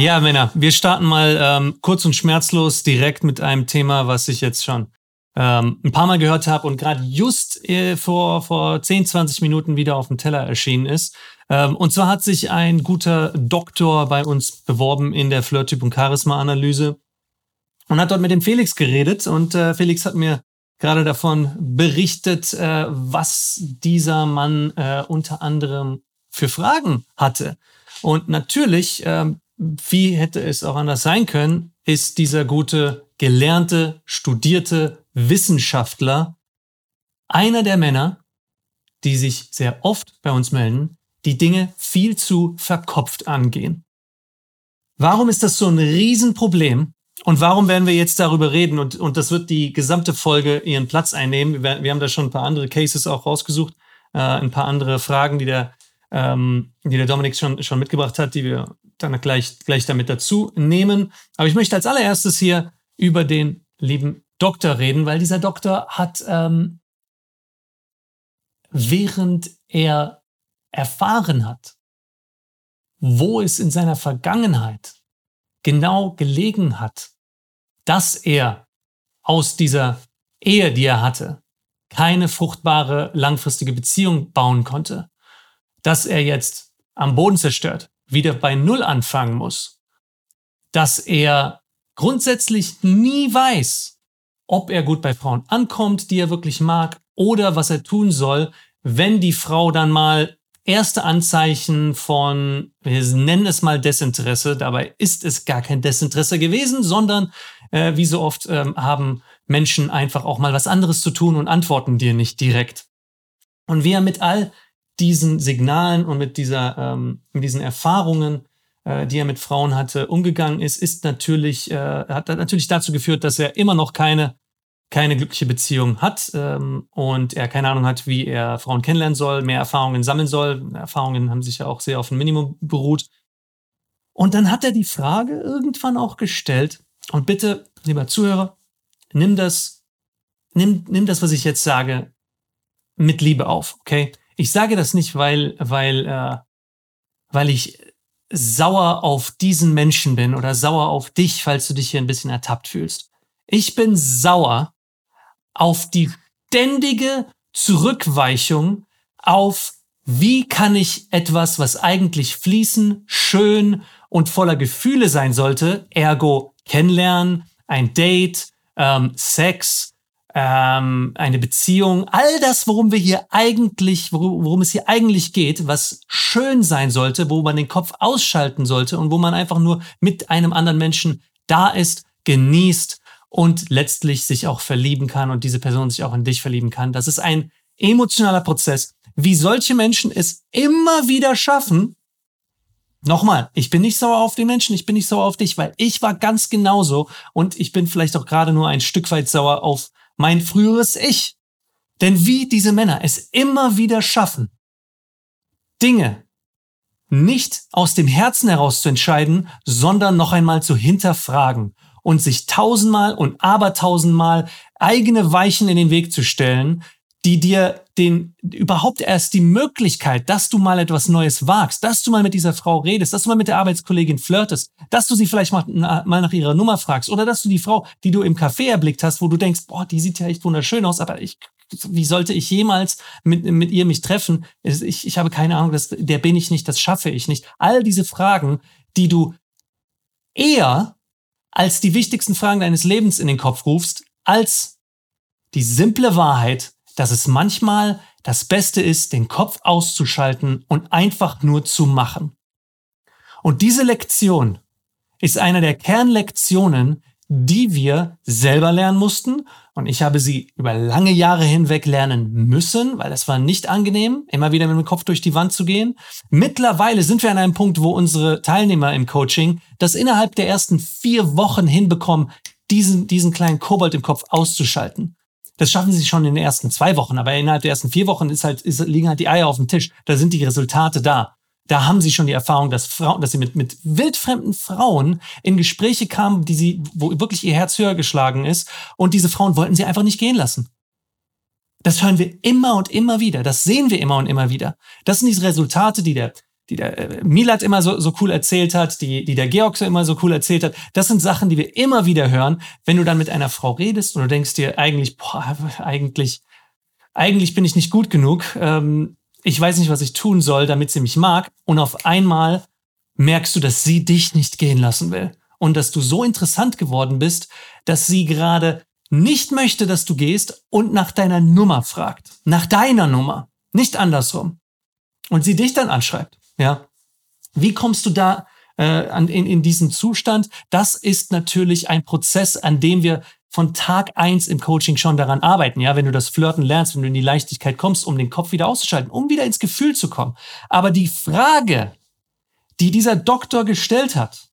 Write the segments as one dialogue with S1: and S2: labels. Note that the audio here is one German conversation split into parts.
S1: Ja, Männer, wir starten mal ähm, kurz und schmerzlos direkt mit einem Thema, was ich jetzt schon ähm, ein paar Mal gehört habe und gerade just äh, vor, vor 10, 20 Minuten wieder auf dem Teller erschienen ist. Ähm, und zwar hat sich ein guter Doktor bei uns beworben in der Flirttyp- und Charisma-Analyse und hat dort mit dem Felix geredet. Und äh, Felix hat mir gerade davon berichtet, äh, was dieser Mann äh, unter anderem für Fragen hatte. Und natürlich, äh, wie hätte es auch anders sein können, ist dieser gute, gelernte, studierte Wissenschaftler einer der Männer, die sich sehr oft bei uns melden, die Dinge viel zu verkopft angehen. Warum ist das so ein Riesenproblem? Und warum werden wir jetzt darüber reden? Und, und das wird die gesamte Folge ihren Platz einnehmen. Wir, wir haben da schon ein paar andere Cases auch rausgesucht, äh, ein paar andere Fragen, die der, ähm, die der Dominik schon, schon mitgebracht hat, die wir dann gleich, gleich damit dazu nehmen. Aber ich möchte als allererstes hier über den lieben Doktor reden, weil dieser Doktor hat, ähm, während er erfahren hat, wo es in seiner Vergangenheit genau gelegen hat, dass er aus dieser Ehe, die er hatte, keine fruchtbare langfristige Beziehung bauen konnte, dass er jetzt am Boden zerstört, wieder bei Null anfangen muss, dass er grundsätzlich nie weiß, ob er gut bei Frauen ankommt, die er wirklich mag, oder was er tun soll, wenn die Frau dann mal erste Anzeichen von, wir nennen es mal Desinteresse, dabei ist es gar kein Desinteresse gewesen, sondern äh, wie so oft ähm, haben Menschen einfach auch mal was anderes zu tun und antworten dir nicht direkt. Und wie er mit all diesen Signalen und mit dieser, ähm, mit diesen Erfahrungen, äh, die er mit Frauen hatte, umgegangen ist, ist natürlich, äh, hat natürlich dazu geführt, dass er immer noch keine keine glückliche Beziehung hat ähm, und er keine Ahnung hat, wie er Frauen kennenlernen soll, mehr Erfahrungen sammeln soll. Erfahrungen haben sich ja auch sehr auf ein Minimum beruht. Und dann hat er die Frage irgendwann auch gestellt. Und bitte, lieber Zuhörer, nimm das, nimm, nimm das, was ich jetzt sage, mit Liebe auf, okay? Ich sage das nicht, weil, weil, äh, weil ich sauer auf diesen Menschen bin oder sauer auf dich, falls du dich hier ein bisschen ertappt fühlst. Ich bin sauer, auf die ständige Zurückweichung auf, wie kann ich etwas, was eigentlich fließen, schön und voller Gefühle sein sollte, ergo kennenlernen, ein Date, ähm, Sex, ähm, eine Beziehung, all das, worum wir hier eigentlich, worum, worum es hier eigentlich geht, was schön sein sollte, wo man den Kopf ausschalten sollte und wo man einfach nur mit einem anderen Menschen da ist, genießt und letztlich sich auch verlieben kann und diese Person sich auch in dich verlieben kann. Das ist ein emotionaler Prozess. Wie solche Menschen es immer wieder schaffen, Nochmal, ich bin nicht sauer auf den Menschen, ich bin nicht sauer auf dich, weil ich war ganz genauso und ich bin vielleicht auch gerade nur ein Stück weit sauer auf mein früheres Ich. Denn wie diese Männer es immer wieder schaffen, Dinge nicht aus dem Herzen heraus zu entscheiden, sondern noch einmal zu hinterfragen und sich tausendmal und abertausendmal eigene Weichen in den Weg zu stellen, die dir den überhaupt erst die Möglichkeit, dass du mal etwas Neues wagst, dass du mal mit dieser Frau redest, dass du mal mit der Arbeitskollegin flirtest, dass du sie vielleicht mal, mal nach ihrer Nummer fragst oder dass du die Frau, die du im Café erblickt hast, wo du denkst, boah, die sieht ja echt wunderschön aus, aber ich, wie sollte ich jemals mit, mit ihr mich treffen? Ich, ich habe keine Ahnung, das, der bin ich nicht, das schaffe ich nicht. All diese Fragen, die du eher als die wichtigsten Fragen deines Lebens in den Kopf rufst, als die simple Wahrheit, dass es manchmal das Beste ist, den Kopf auszuschalten und einfach nur zu machen. Und diese Lektion ist eine der Kernlektionen, die wir selber lernen mussten. Und ich habe sie über lange Jahre hinweg lernen müssen, weil es war nicht angenehm, immer wieder mit dem Kopf durch die Wand zu gehen. Mittlerweile sind wir an einem Punkt, wo unsere Teilnehmer im Coaching das innerhalb der ersten vier Wochen hinbekommen, diesen, diesen kleinen Kobold im Kopf auszuschalten. Das schaffen sie schon in den ersten zwei Wochen, aber innerhalb der ersten vier Wochen ist halt, ist, liegen halt die Eier auf dem Tisch. Da sind die Resultate da da haben sie schon die Erfahrung, dass Frauen, dass sie mit, mit wildfremden Frauen in Gespräche kamen, die sie, wo wirklich ihr Herz höher geschlagen ist. Und diese Frauen wollten sie einfach nicht gehen lassen. Das hören wir immer und immer wieder. Das sehen wir immer und immer wieder. Das sind diese Resultate, die der, die der äh, Milat immer so, so cool erzählt hat, die, die der Georg so immer so cool erzählt hat. Das sind Sachen, die wir immer wieder hören, wenn du dann mit einer Frau redest und du denkst dir eigentlich, boah, eigentlich, eigentlich bin ich nicht gut genug. Ähm, ich weiß nicht, was ich tun soll, damit sie mich mag. Und auf einmal merkst du, dass sie dich nicht gehen lassen will. Und dass du so interessant geworden bist, dass sie gerade nicht möchte, dass du gehst und nach deiner Nummer fragt. Nach deiner Nummer. Nicht andersrum. Und sie dich dann anschreibt. Ja. Wie kommst du da äh, an, in, in diesen Zustand? Das ist natürlich ein Prozess, an dem wir von Tag eins im Coaching schon daran arbeiten. Ja, wenn du das Flirten lernst, wenn du in die Leichtigkeit kommst, um den Kopf wieder auszuschalten, um wieder ins Gefühl zu kommen. Aber die Frage, die dieser Doktor gestellt hat,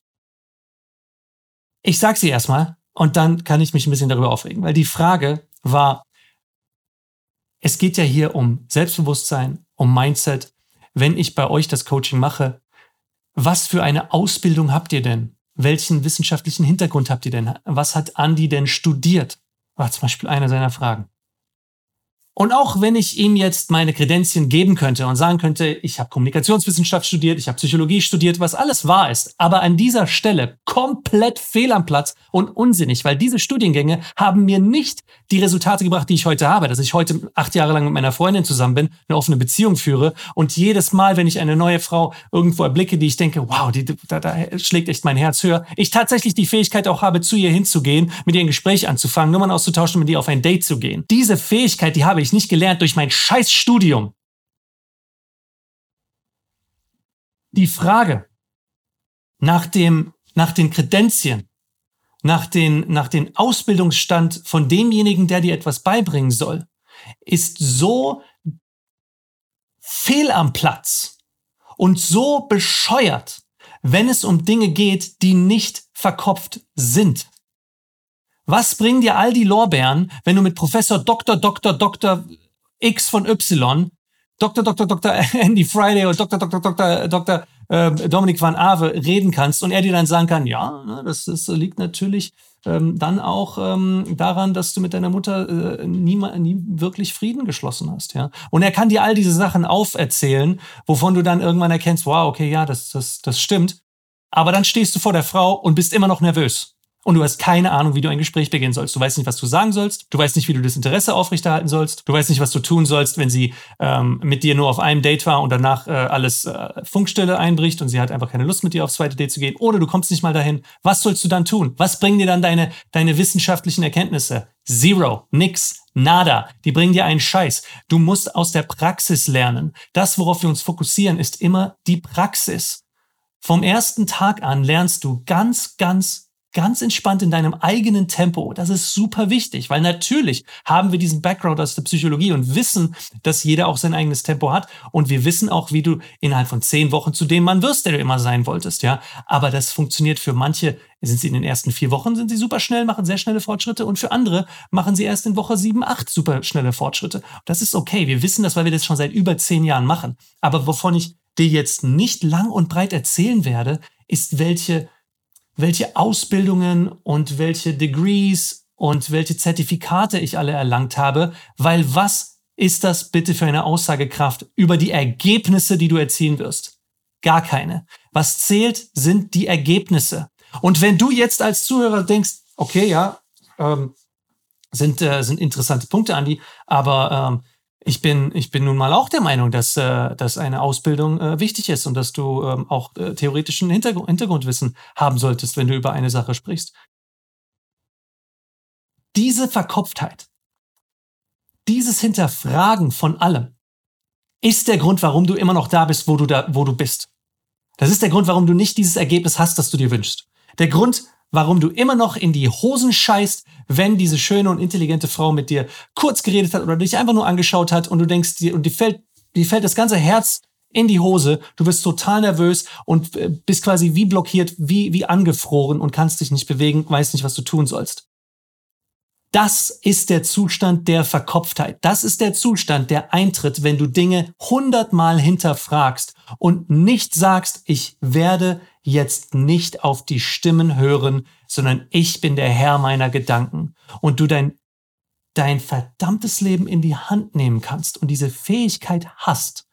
S1: ich sag sie erstmal und dann kann ich mich ein bisschen darüber aufregen, weil die Frage war, es geht ja hier um Selbstbewusstsein, um Mindset. Wenn ich bei euch das Coaching mache, was für eine Ausbildung habt ihr denn? Welchen wissenschaftlichen Hintergrund habt ihr denn? Was hat Andi denn studiert? War zum Beispiel eine seiner Fragen. Und auch wenn ich ihm jetzt meine Kredenzien geben könnte und sagen könnte, ich habe Kommunikationswissenschaft studiert, ich habe Psychologie studiert, was alles wahr ist, aber an dieser Stelle komplett fehl am Platz und unsinnig, weil diese Studiengänge haben mir nicht die Resultate gebracht, die ich heute habe, dass ich heute acht Jahre lang mit meiner Freundin zusammen bin, eine offene Beziehung führe und jedes Mal, wenn ich eine neue Frau irgendwo erblicke, die ich denke, wow, die, da, da schlägt echt mein Herz höher, ich tatsächlich die Fähigkeit auch habe, zu ihr hinzugehen, mit ihr ein Gespräch anzufangen, Nummern auszutauschen mit ihr auf ein Date zu gehen. Diese Fähigkeit, die habe ich ich nicht gelernt durch mein Scheißstudium. Die Frage nach dem, nach den Kredenzien, nach den, nach den Ausbildungsstand von demjenigen, der dir etwas beibringen soll, ist so fehl am Platz und so bescheuert, wenn es um Dinge geht, die nicht verkopft sind. Was bringen dir all die Lorbeeren, wenn du mit Professor Dr. Dr. Dr. X von Y, Dr. Dr. Dr. Andy Friday oder Dr. Dr. Dr. Dr. Dominik van Ave reden kannst und er dir dann sagen kann, ja, ne, das, das liegt natürlich ähm, dann auch ähm, daran, dass du mit deiner Mutter äh, nie, nie wirklich Frieden geschlossen hast, ja. Und er kann dir all diese Sachen auferzählen, wovon du dann irgendwann erkennst, wow, okay, ja, das, das, das stimmt. Aber dann stehst du vor der Frau und bist immer noch nervös und du hast keine Ahnung, wie du ein Gespräch beginnen sollst. Du weißt nicht, was du sagen sollst. Du weißt nicht, wie du das Interesse aufrechterhalten sollst. Du weißt nicht, was du tun sollst, wenn sie ähm, mit dir nur auf einem Date war und danach äh, alles äh, Funkstille einbricht und sie hat einfach keine Lust, mit dir aufs zweite Date zu gehen. Oder du kommst nicht mal dahin. Was sollst du dann tun? Was bringen dir dann deine, deine wissenschaftlichen Erkenntnisse? Zero, nix, nada. Die bringen dir einen Scheiß. Du musst aus der Praxis lernen. Das, worauf wir uns fokussieren, ist immer die Praxis. Vom ersten Tag an lernst du ganz, ganz ganz entspannt in deinem eigenen Tempo. Das ist super wichtig, weil natürlich haben wir diesen Background aus der Psychologie und wissen, dass jeder auch sein eigenes Tempo hat. Und wir wissen auch, wie du innerhalb von zehn Wochen zu dem Mann wirst, der du immer sein wolltest, ja. Aber das funktioniert für manche, sind sie in den ersten vier Wochen, sind sie super schnell, machen sehr schnelle Fortschritte und für andere machen sie erst in Woche sieben, acht super schnelle Fortschritte. Das ist okay. Wir wissen das, weil wir das schon seit über zehn Jahren machen. Aber wovon ich dir jetzt nicht lang und breit erzählen werde, ist, welche welche Ausbildungen und welche Degrees und welche Zertifikate ich alle erlangt habe, weil was ist das bitte für eine Aussagekraft über die Ergebnisse, die du erzielen wirst? Gar keine. Was zählt, sind die Ergebnisse. Und wenn du jetzt als Zuhörer denkst, okay, ja, ähm, sind, äh, sind interessante Punkte, Andi, aber ähm, ich bin, ich bin nun mal auch der Meinung, dass, äh, dass eine Ausbildung äh, wichtig ist und dass du ähm, auch äh, theoretischen Hintergrund, Hintergrundwissen haben solltest, wenn du über eine Sache sprichst. Diese Verkopftheit, dieses Hinterfragen von allem, ist der Grund, warum du immer noch da bist, wo du da, wo du bist. Das ist der Grund, warum du nicht dieses Ergebnis hast, das du dir wünschst. Der Grund, warum du immer noch in die Hosen scheißt, wenn diese schöne und intelligente Frau mit dir kurz geredet hat oder dich einfach nur angeschaut hat und du denkst dir, und die fällt, die fällt das ganze Herz in die Hose, du wirst total nervös und äh, bist quasi wie blockiert, wie, wie angefroren und kannst dich nicht bewegen, weißt nicht, was du tun sollst. Das ist der Zustand der Verkopftheit. Das ist der Zustand, der eintritt, wenn du Dinge hundertmal hinterfragst und nicht sagst, ich werde jetzt nicht auf die Stimmen hören, sondern ich bin der Herr meiner Gedanken und du dein, dein verdammtes Leben in die Hand nehmen kannst und diese Fähigkeit hast,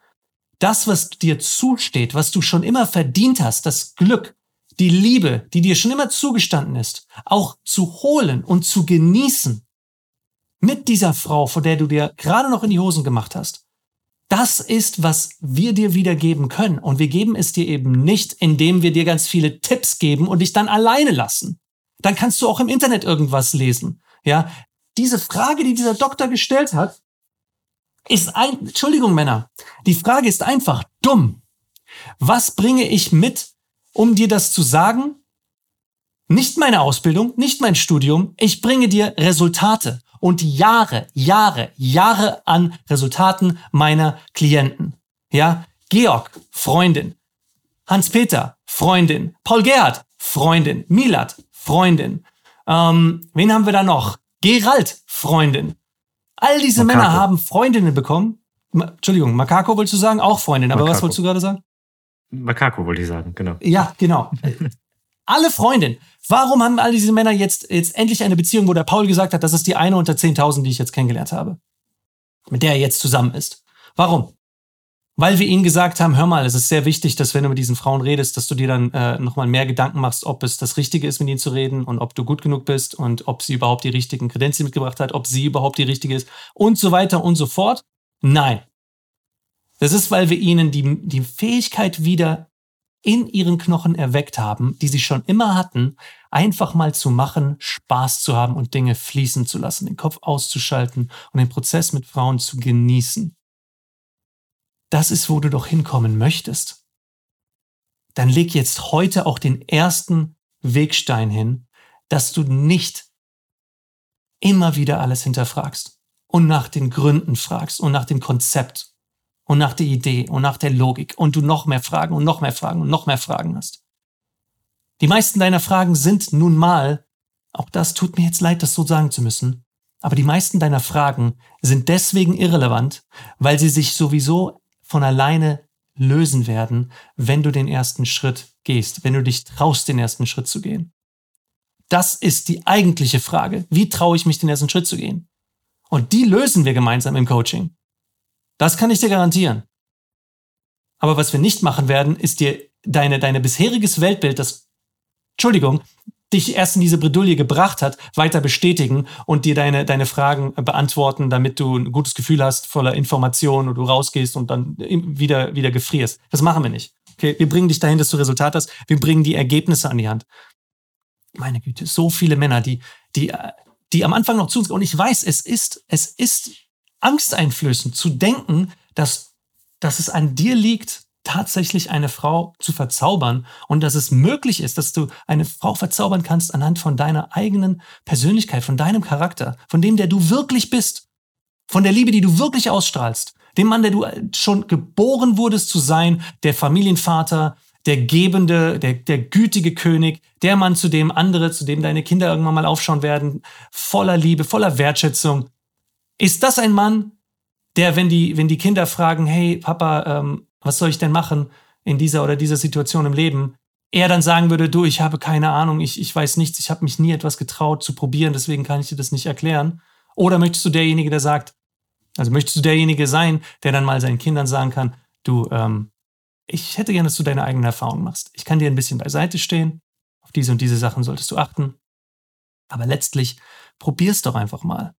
S1: das, was dir zusteht, was du schon immer verdient hast, das Glück, die Liebe, die dir schon immer zugestanden ist, auch zu holen und zu genießen mit dieser Frau, vor der du dir gerade noch in die Hosen gemacht hast. Das ist, was wir dir wieder geben können. Und wir geben es dir eben nicht, indem wir dir ganz viele Tipps geben und dich dann alleine lassen. Dann kannst du auch im Internet irgendwas lesen. Ja, diese Frage, die dieser Doktor gestellt hat, ist ein, Entschuldigung Männer, die Frage ist einfach dumm. Was bringe ich mit, um dir das zu sagen? Nicht meine Ausbildung, nicht mein Studium, ich bringe dir Resultate und Jahre, Jahre, Jahre an Resultaten meiner Klienten. Ja, Georg, Freundin. Hans-Peter, Freundin. Paul Gerhard, Freundin. Milat, Freundin. Ähm, wen haben wir da noch? Gerald, Freundin. All diese Makako. Männer haben Freundinnen bekommen. Ma Entschuldigung, Makako wolltest du sagen? Auch Freundin. Aber Makako. was wolltest du gerade sagen?
S2: Makako wollte ich sagen, genau.
S1: Ja, genau. Alle Freundinnen. Warum haben all diese Männer jetzt, jetzt endlich eine Beziehung, wo der Paul gesagt hat, das ist die eine unter 10.000, die ich jetzt kennengelernt habe? Mit der er jetzt zusammen ist. Warum? Weil wir ihnen gesagt haben, hör mal, es ist sehr wichtig, dass wenn du mit diesen Frauen redest, dass du dir dann äh, nochmal mehr Gedanken machst, ob es das Richtige ist, mit ihnen zu reden und ob du gut genug bist und ob sie überhaupt die richtigen Kredenzen mitgebracht hat, ob sie überhaupt die richtige ist und so weiter und so fort. Nein. Das ist, weil wir ihnen die, die Fähigkeit wieder in ihren Knochen erweckt haben, die sie schon immer hatten, einfach mal zu machen, Spaß zu haben und Dinge fließen zu lassen, den Kopf auszuschalten und den Prozess mit Frauen zu genießen. Das ist, wo du doch hinkommen möchtest, dann leg jetzt heute auch den ersten Wegstein hin, dass du nicht immer wieder alles hinterfragst und nach den Gründen fragst und nach dem Konzept und nach der Idee und nach der Logik und du noch mehr Fragen und noch mehr Fragen und noch mehr Fragen hast. Die meisten deiner Fragen sind nun mal, auch das tut mir jetzt leid, das so sagen zu müssen, aber die meisten deiner Fragen sind deswegen irrelevant, weil sie sich sowieso von alleine lösen werden, wenn du den ersten Schritt gehst, wenn du dich traust, den ersten Schritt zu gehen. Das ist die eigentliche Frage. Wie traue ich mich, den ersten Schritt zu gehen? Und die lösen wir gemeinsam im Coaching. Das kann ich dir garantieren. Aber was wir nicht machen werden, ist dir deine, deine bisheriges Weltbild, das, Entschuldigung, dich erst in diese Bredouille gebracht hat, weiter bestätigen und dir deine, deine Fragen beantworten, damit du ein gutes Gefühl hast, voller Informationen und du rausgehst und dann wieder, wieder gefrierst. Das machen wir nicht. Okay, wir bringen dich dahin, dass du Resultat hast. Wir bringen die Ergebnisse an die Hand. Meine Güte, so viele Männer, die, die, die am Anfang noch zu uns, und ich weiß, es ist, es ist angsteinflößend zu denken, dass, dass es an dir liegt, tatsächlich eine Frau zu verzaubern und dass es möglich ist, dass du eine Frau verzaubern kannst anhand von deiner eigenen Persönlichkeit, von deinem Charakter, von dem, der du wirklich bist, von der Liebe, die du wirklich ausstrahlst, dem Mann, der du schon geboren wurdest zu sein, der Familienvater, der gebende, der, der gütige König, der Mann, zu dem andere, zu dem deine Kinder irgendwann mal aufschauen werden, voller Liebe, voller Wertschätzung. Ist das ein Mann, der, wenn die, wenn die Kinder fragen, hey Papa, ähm, was soll ich denn machen in dieser oder dieser Situation im Leben, er dann sagen würde, du, ich habe keine Ahnung, ich, ich weiß nichts, ich habe mich nie etwas getraut zu probieren, deswegen kann ich dir das nicht erklären. Oder möchtest du derjenige, der sagt, also möchtest du derjenige sein, der dann mal seinen Kindern sagen kann, du, ähm, ich hätte gerne, dass du deine eigenen Erfahrungen machst. Ich kann dir ein bisschen beiseite stehen, auf diese und diese Sachen solltest du achten. Aber letztlich probier's doch einfach mal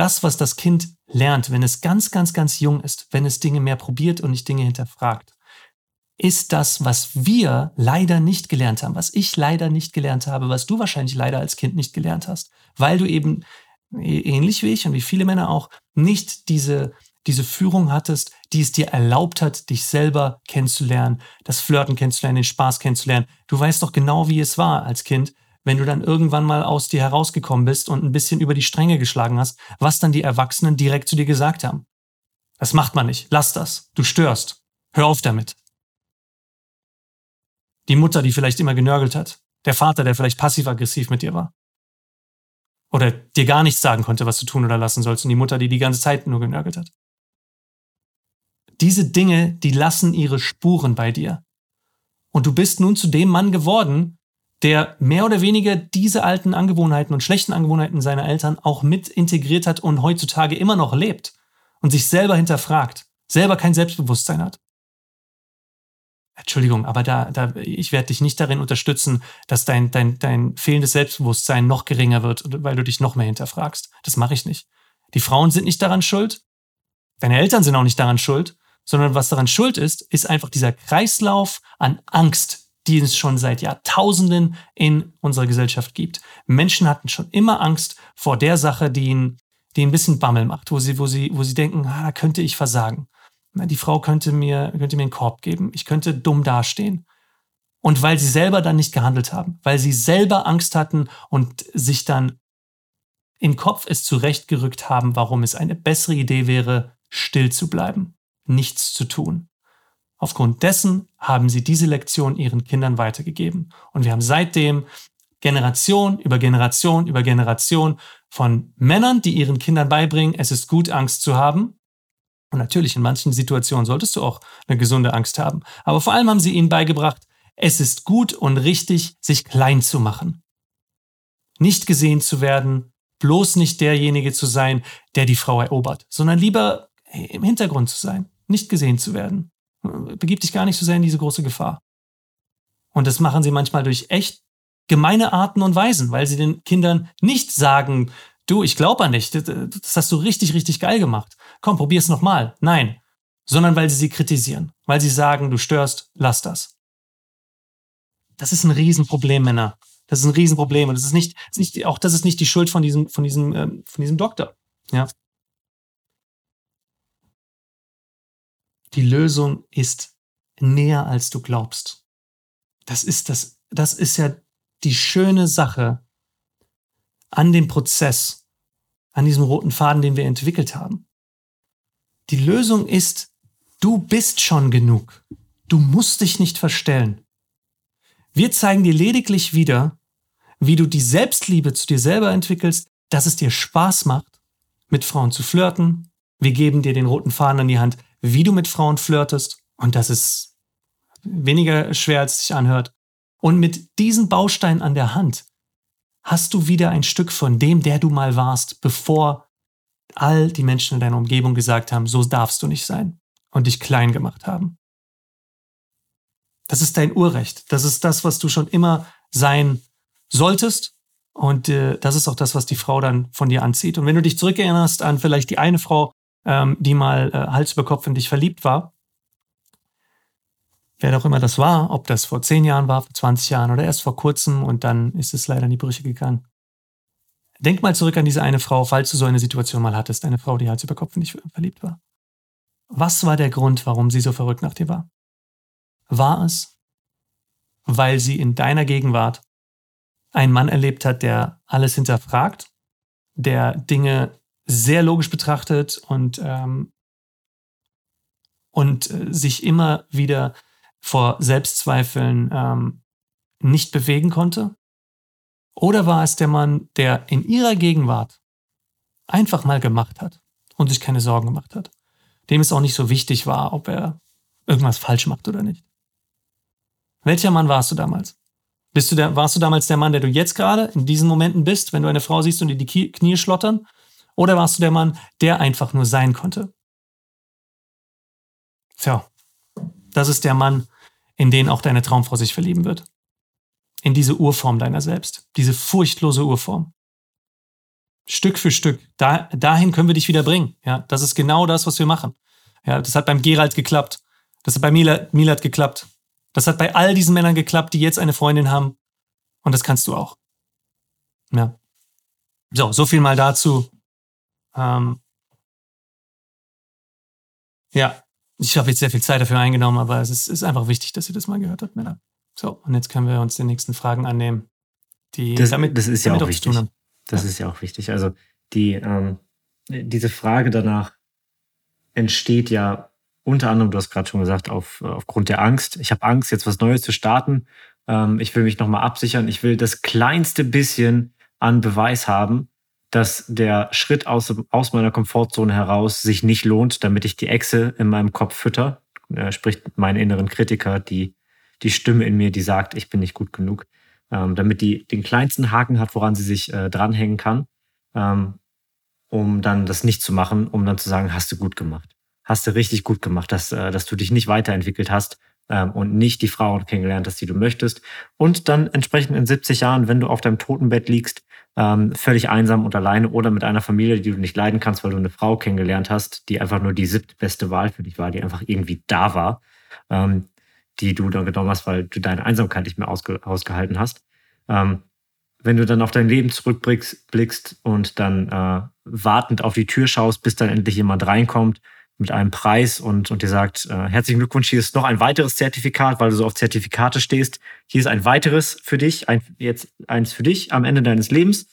S1: das, was das Kind lernt, wenn es ganz, ganz, ganz jung ist, wenn es Dinge mehr probiert und nicht Dinge hinterfragt, ist das, was wir leider nicht gelernt haben, was ich leider nicht gelernt habe, was du wahrscheinlich leider als Kind nicht gelernt hast, weil du eben ähnlich wie ich und wie viele Männer auch nicht diese diese Führung hattest, die es dir erlaubt hat, dich selber kennenzulernen, das Flirten kennenzulernen, den Spaß kennenzulernen. Du weißt doch genau, wie es war als Kind, wenn du dann irgendwann mal aus dir herausgekommen bist und ein bisschen über die Stränge geschlagen hast, was dann die Erwachsenen direkt zu dir gesagt haben. Das macht man nicht. Lass das. Du störst. Hör auf damit. Die Mutter, die vielleicht immer genörgelt hat. Der Vater, der vielleicht passiv-aggressiv mit dir war. Oder dir gar nichts sagen konnte, was du tun oder lassen sollst. Und die Mutter, die die ganze Zeit nur genörgelt hat. Diese Dinge, die lassen ihre Spuren bei dir. Und du bist nun zu dem Mann geworden, der mehr oder weniger diese alten Angewohnheiten und schlechten Angewohnheiten seiner Eltern auch mit integriert hat und heutzutage immer noch lebt und sich selber hinterfragt, selber kein Selbstbewusstsein hat. Entschuldigung, aber da, da, ich werde dich nicht darin unterstützen, dass dein, dein, dein fehlendes Selbstbewusstsein noch geringer wird, weil du dich noch mehr hinterfragst. Das mache ich nicht. Die Frauen sind nicht daran schuld. Deine Eltern sind auch nicht daran schuld, sondern was daran schuld ist, ist einfach dieser Kreislauf an Angst, die es schon seit Jahrtausenden in unserer Gesellschaft gibt. Menschen hatten schon immer Angst vor der Sache, die ihnen, die ein bisschen Bammel macht, wo sie, wo sie, wo sie denken, ah, da könnte ich versagen. Die Frau könnte mir, könnte mir einen Korb geben. Ich könnte dumm dastehen. Und weil sie selber dann nicht gehandelt haben, weil sie selber Angst hatten und sich dann im Kopf es zurechtgerückt haben, warum es eine bessere Idee wäre, still zu bleiben, nichts zu tun. Aufgrund dessen haben sie diese Lektion ihren Kindern weitergegeben. Und wir haben seitdem Generation über Generation über Generation von Männern, die ihren Kindern beibringen, es ist gut, Angst zu haben. Und natürlich, in manchen Situationen solltest du auch eine gesunde Angst haben. Aber vor allem haben sie ihnen beigebracht, es ist gut und richtig, sich klein zu machen. Nicht gesehen zu werden, bloß nicht derjenige zu sein, der die Frau erobert, sondern lieber im Hintergrund zu sein, nicht gesehen zu werden. Begib dich gar nicht so sehr in diese große Gefahr. Und das machen sie manchmal durch echt gemeine Arten und Weisen, weil sie den Kindern nicht sagen, du, ich glaube an dich, das hast du richtig, richtig geil gemacht. Komm, probier's nochmal. Nein. Sondern weil sie sie kritisieren, weil sie sagen, du störst, lass das. Das ist ein Riesenproblem, Männer. Das ist ein Riesenproblem. Und das ist nicht, das ist nicht auch das ist nicht die Schuld von diesem, von diesem, ähm, von diesem Doktor. Ja. Die Lösung ist näher, als du glaubst. Das ist das, das ist ja die schöne Sache an dem Prozess, an diesem roten Faden, den wir entwickelt haben. Die Lösung ist, du bist schon genug. Du musst dich nicht verstellen. Wir zeigen dir lediglich wieder, wie du die Selbstliebe zu dir selber entwickelst, dass es dir Spaß macht, mit Frauen zu flirten. Wir geben dir den roten Faden an die Hand, wie du mit Frauen flirtest. Und das ist weniger schwer, als es sich anhört. Und mit diesen Bausteinen an der Hand hast du wieder ein Stück von dem, der du mal warst, bevor all die Menschen in deiner Umgebung gesagt haben, so darfst du nicht sein und dich klein gemacht haben. Das ist dein Urrecht. Das ist das, was du schon immer sein solltest. Und äh, das ist auch das, was die Frau dann von dir anzieht. Und wenn du dich zurückerinnerst an vielleicht die eine Frau, ähm, die mal äh, Hals über Kopf in dich verliebt war, wer auch immer das war, ob das vor zehn Jahren war, vor 20 Jahren oder erst vor kurzem und dann ist es leider in die Brüche gegangen. Denk mal zurück an diese eine Frau, falls du so eine Situation mal hattest, eine Frau, die Hals über Kopf in dich verliebt war. Was war der Grund, warum sie so verrückt nach dir war? War es, weil sie in deiner Gegenwart einen Mann erlebt hat, der alles hinterfragt, der Dinge sehr logisch betrachtet und, ähm, und äh, sich immer wieder vor Selbstzweifeln ähm, nicht bewegen konnte? Oder war es der Mann, der in ihrer Gegenwart einfach mal gemacht hat und sich keine Sorgen gemacht hat? Dem es auch nicht so wichtig war, ob er irgendwas falsch macht oder nicht. Welcher Mann warst du damals? Bist du der, warst du damals der Mann, der du jetzt gerade in diesen Momenten bist, wenn du eine Frau siehst und dir die Knie schlottern? Oder warst du der Mann, der einfach nur sein konnte? Tja, das ist der Mann, in den auch deine Traumfrau sich verlieben wird. In diese Urform deiner selbst, diese furchtlose Urform. Stück für Stück, da, dahin können wir dich wieder bringen. Ja, das ist genau das, was wir machen. Ja, das hat beim Gerald geklappt. Das hat bei Milat, Milat geklappt. Das hat bei all diesen Männern geklappt, die jetzt eine Freundin haben. Und das kannst du auch. Ja. So, so viel mal dazu. Ähm, ja, ich habe jetzt sehr viel Zeit dafür eingenommen, aber es ist, ist, einfach wichtig, dass ihr das mal gehört habt, Männer. So, und jetzt können wir uns den nächsten Fragen annehmen, die
S2: das, damit, das ist damit ja auch wichtig. Das ja. ist ja auch wichtig. Also die, ähm, diese Frage danach entsteht ja unter anderem, du hast gerade schon gesagt, auf, aufgrund der Angst. Ich habe Angst, jetzt was Neues zu starten. Ähm, ich will mich nochmal absichern. Ich will das kleinste bisschen an Beweis haben, dass der Schritt aus, aus meiner Komfortzone heraus sich nicht lohnt, damit ich die Echse in meinem Kopf fütter, äh, sprich meinen inneren Kritiker, die, die Stimme in mir, die sagt, ich bin nicht gut genug, ähm, damit die den kleinsten Haken hat, woran sie sich äh, dranhängen kann, ähm, um dann das nicht zu machen, um dann zu sagen, hast du gut gemacht. hast du richtig gut gemacht, dass, äh, dass du dich nicht weiterentwickelt hast ähm, und nicht die Frauen kennengelernt hast, die du möchtest. Und dann entsprechend in 70 Jahren, wenn du auf deinem Totenbett liegst, ähm, völlig einsam und alleine oder mit einer Familie, die du nicht leiden kannst, weil du eine Frau kennengelernt hast, die einfach nur die siebtbeste Wahl für dich war, die einfach irgendwie da war, ähm, die du dann genommen hast, weil du deine Einsamkeit nicht mehr ausge ausgehalten hast. Ähm, wenn du dann auf dein Leben zurückblickst und dann äh, wartend auf die Tür schaust, bis dann endlich jemand reinkommt mit einem Preis und, und dir sagt, äh, herzlichen Glückwunsch, hier ist noch ein weiteres Zertifikat, weil du so auf Zertifikate stehst. Hier ist ein weiteres für dich, ein, jetzt eins für dich am Ende deines Lebens,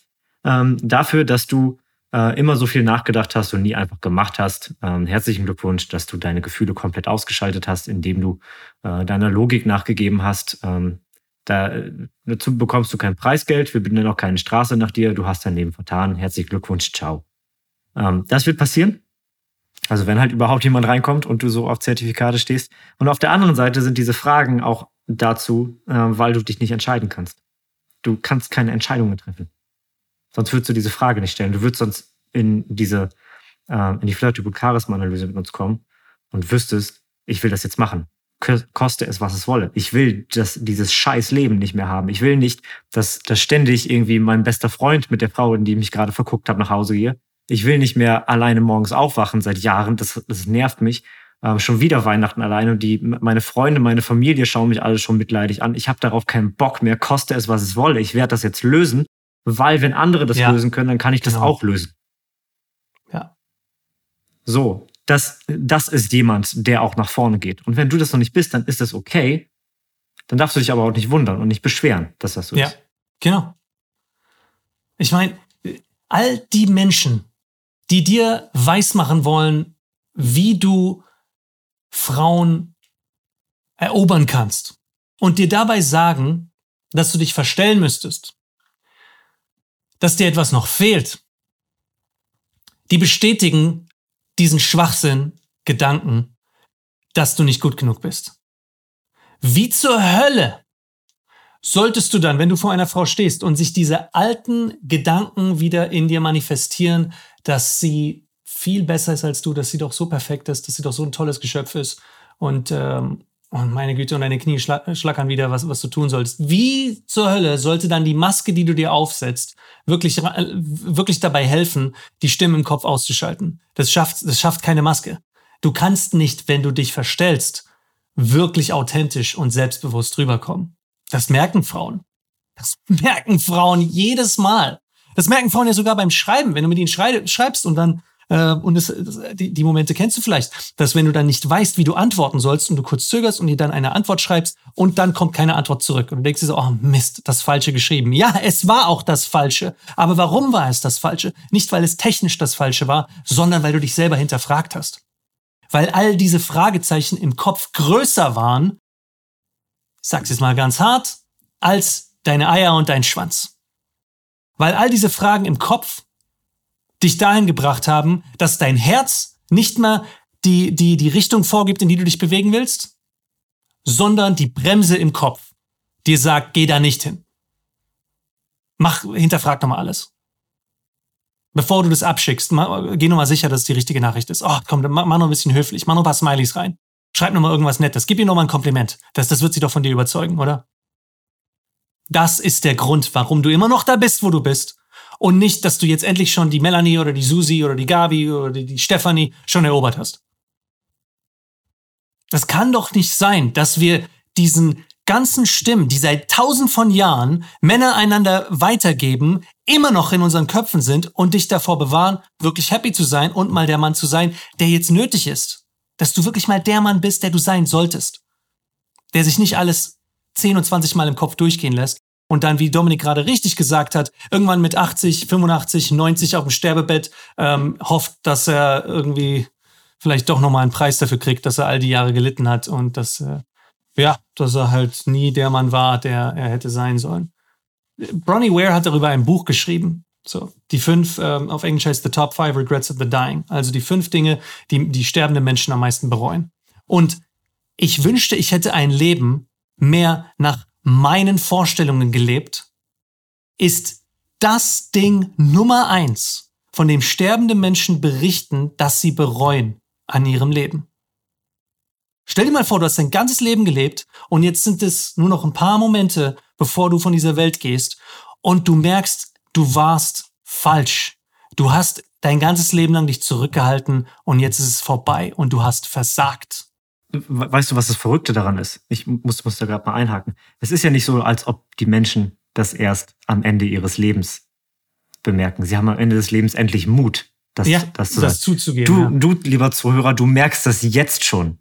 S2: ähm, dafür, dass du äh, immer so viel nachgedacht hast und nie einfach gemacht hast. Ähm, herzlichen Glückwunsch, dass du deine Gefühle komplett ausgeschaltet hast, indem du äh, deiner Logik nachgegeben hast. Ähm, da, äh, dazu bekommst du kein Preisgeld, wir benennen auch keine Straße nach dir, du hast dein Leben vertan. Herzlichen Glückwunsch, ciao. Ähm, das wird passieren. Also wenn halt überhaupt jemand reinkommt und du so auf Zertifikate stehst. Und auf der anderen Seite sind diese Fragen auch dazu, äh, weil du dich nicht entscheiden kannst. Du kannst keine Entscheidungen treffen. Sonst würdest du diese Frage nicht stellen. Du würdest sonst in diese, äh, in die Flirt-Charisma-Analyse mit uns kommen und wüsstest, ich will das jetzt machen. Koste es, was es wolle. Ich will das, dieses scheiß Leben nicht mehr haben. Ich will nicht, dass, dass ständig irgendwie mein bester Freund mit der Frau, in die ich mich gerade verguckt habe, nach Hause gehe ich will nicht mehr alleine morgens aufwachen seit Jahren. Das, das nervt mich. Ähm, schon wieder Weihnachten alleine und die, meine Freunde, meine Familie schauen mich alle schon mitleidig an. Ich habe darauf keinen Bock mehr, koste es, was es wolle. Ich werde das jetzt lösen, weil wenn andere das ja. lösen können, dann kann ich das genau. auch lösen.
S1: Ja.
S2: So, das, das ist jemand, der auch nach vorne geht. Und wenn du das noch nicht bist, dann ist das okay. Dann darfst du dich aber auch nicht wundern und nicht beschweren, dass das so
S1: ja.
S2: ist. Ja,
S1: genau. Ich meine, all die Menschen, die dir weismachen wollen, wie du Frauen erobern kannst und dir dabei sagen, dass du dich verstellen müsstest, dass dir etwas noch fehlt. Die bestätigen diesen Schwachsinn, Gedanken, dass du nicht gut genug bist. Wie zur Hölle solltest du dann, wenn du vor einer Frau stehst und sich diese alten Gedanken wieder in dir manifestieren, dass sie viel besser ist als du, dass sie doch so perfekt ist, dass sie doch so ein tolles Geschöpf ist und, ähm, und meine Güte, und deine Knie schla schlackern wieder, was, was du tun sollst. Wie zur Hölle sollte dann die Maske, die du dir aufsetzt, wirklich, wirklich dabei helfen, die Stimme im Kopf auszuschalten? Das schafft, das schafft keine Maske. Du kannst nicht, wenn du dich verstellst, wirklich authentisch und selbstbewusst rüberkommen. Das merken Frauen. Das merken Frauen jedes Mal. Das merken Frauen ja sogar beim Schreiben, wenn du mit ihnen schreibst und dann äh, und das, die, die Momente kennst du vielleicht, dass wenn du dann nicht weißt, wie du antworten sollst und du kurz zögerst und dir dann eine Antwort schreibst und dann kommt keine Antwort zurück und du denkst dir so, oh Mist, das Falsche geschrieben. Ja, es war auch das Falsche. Aber warum war es das Falsche? Nicht, weil es technisch das Falsche war, sondern weil du dich selber hinterfragt hast. Weil all diese Fragezeichen im Kopf größer waren, ich sag's jetzt mal ganz hart, als deine Eier und dein Schwanz. Weil all diese Fragen im Kopf dich dahin gebracht haben, dass dein Herz nicht mehr die, die, die Richtung vorgibt, in die du dich bewegen willst, sondern die Bremse im Kopf dir sagt, geh da nicht hin. Mach, hinterfrag nochmal alles. Bevor du das abschickst, mach, geh nochmal sicher, dass es die richtige Nachricht ist. Oh, komm, mach, mach noch ein bisschen höflich, mach noch ein paar Smileys rein. Schreib nochmal irgendwas Nettes, gib ihr nochmal ein Kompliment. Das, das wird sie doch von dir überzeugen, oder? Das ist der Grund, warum du immer noch da bist, wo du bist. Und nicht, dass du jetzt endlich schon die Melanie oder die Susi oder die Gabi oder die, die Stefanie schon erobert hast. Das kann doch nicht sein, dass wir diesen ganzen Stimmen, die seit tausend von Jahren Männer einander weitergeben, immer noch in unseren Köpfen sind und dich davor bewahren, wirklich happy zu sein und mal der Mann zu sein, der jetzt nötig ist. Dass du wirklich mal der Mann bist, der du sein solltest. Der sich nicht alles 10 und 20 Mal im Kopf durchgehen lässt und dann, wie Dominik gerade richtig gesagt hat, irgendwann mit 80, 85, 90 auf dem Sterbebett ähm, hofft, dass er irgendwie vielleicht doch nochmal einen Preis dafür kriegt, dass er all die Jahre gelitten hat und dass, äh, ja, dass er halt nie der Mann war, der er hätte sein sollen. Bronnie Ware hat darüber ein Buch geschrieben. So, die fünf, ähm, auf Englisch heißt The Top Five Regrets of the Dying. Also die fünf Dinge, die die sterbende Menschen am meisten bereuen. Und ich wünschte, ich hätte ein Leben, mehr nach meinen Vorstellungen gelebt, ist das Ding Nummer eins, von dem sterbende Menschen berichten, dass sie bereuen. an ihrem Leben. Stell dir mal vor, du hast dein ganzes Leben gelebt und jetzt sind es nur noch ein paar Momente, bevor du von dieser Welt gehst und du merkst, du warst falsch. Du hast dein ganzes Leben lang dich zurückgehalten und jetzt ist es vorbei und du hast versagt.
S2: Weißt du, was das Verrückte daran ist? Ich muss, muss da gerade mal einhaken. Es ist ja nicht so, als ob die Menschen das erst am Ende ihres Lebens bemerken. Sie haben am Ende des Lebens endlich Mut,
S1: das, ja, das, zu das zuzugeben.
S2: Du, ja. du, lieber Zuhörer, du merkst das jetzt schon.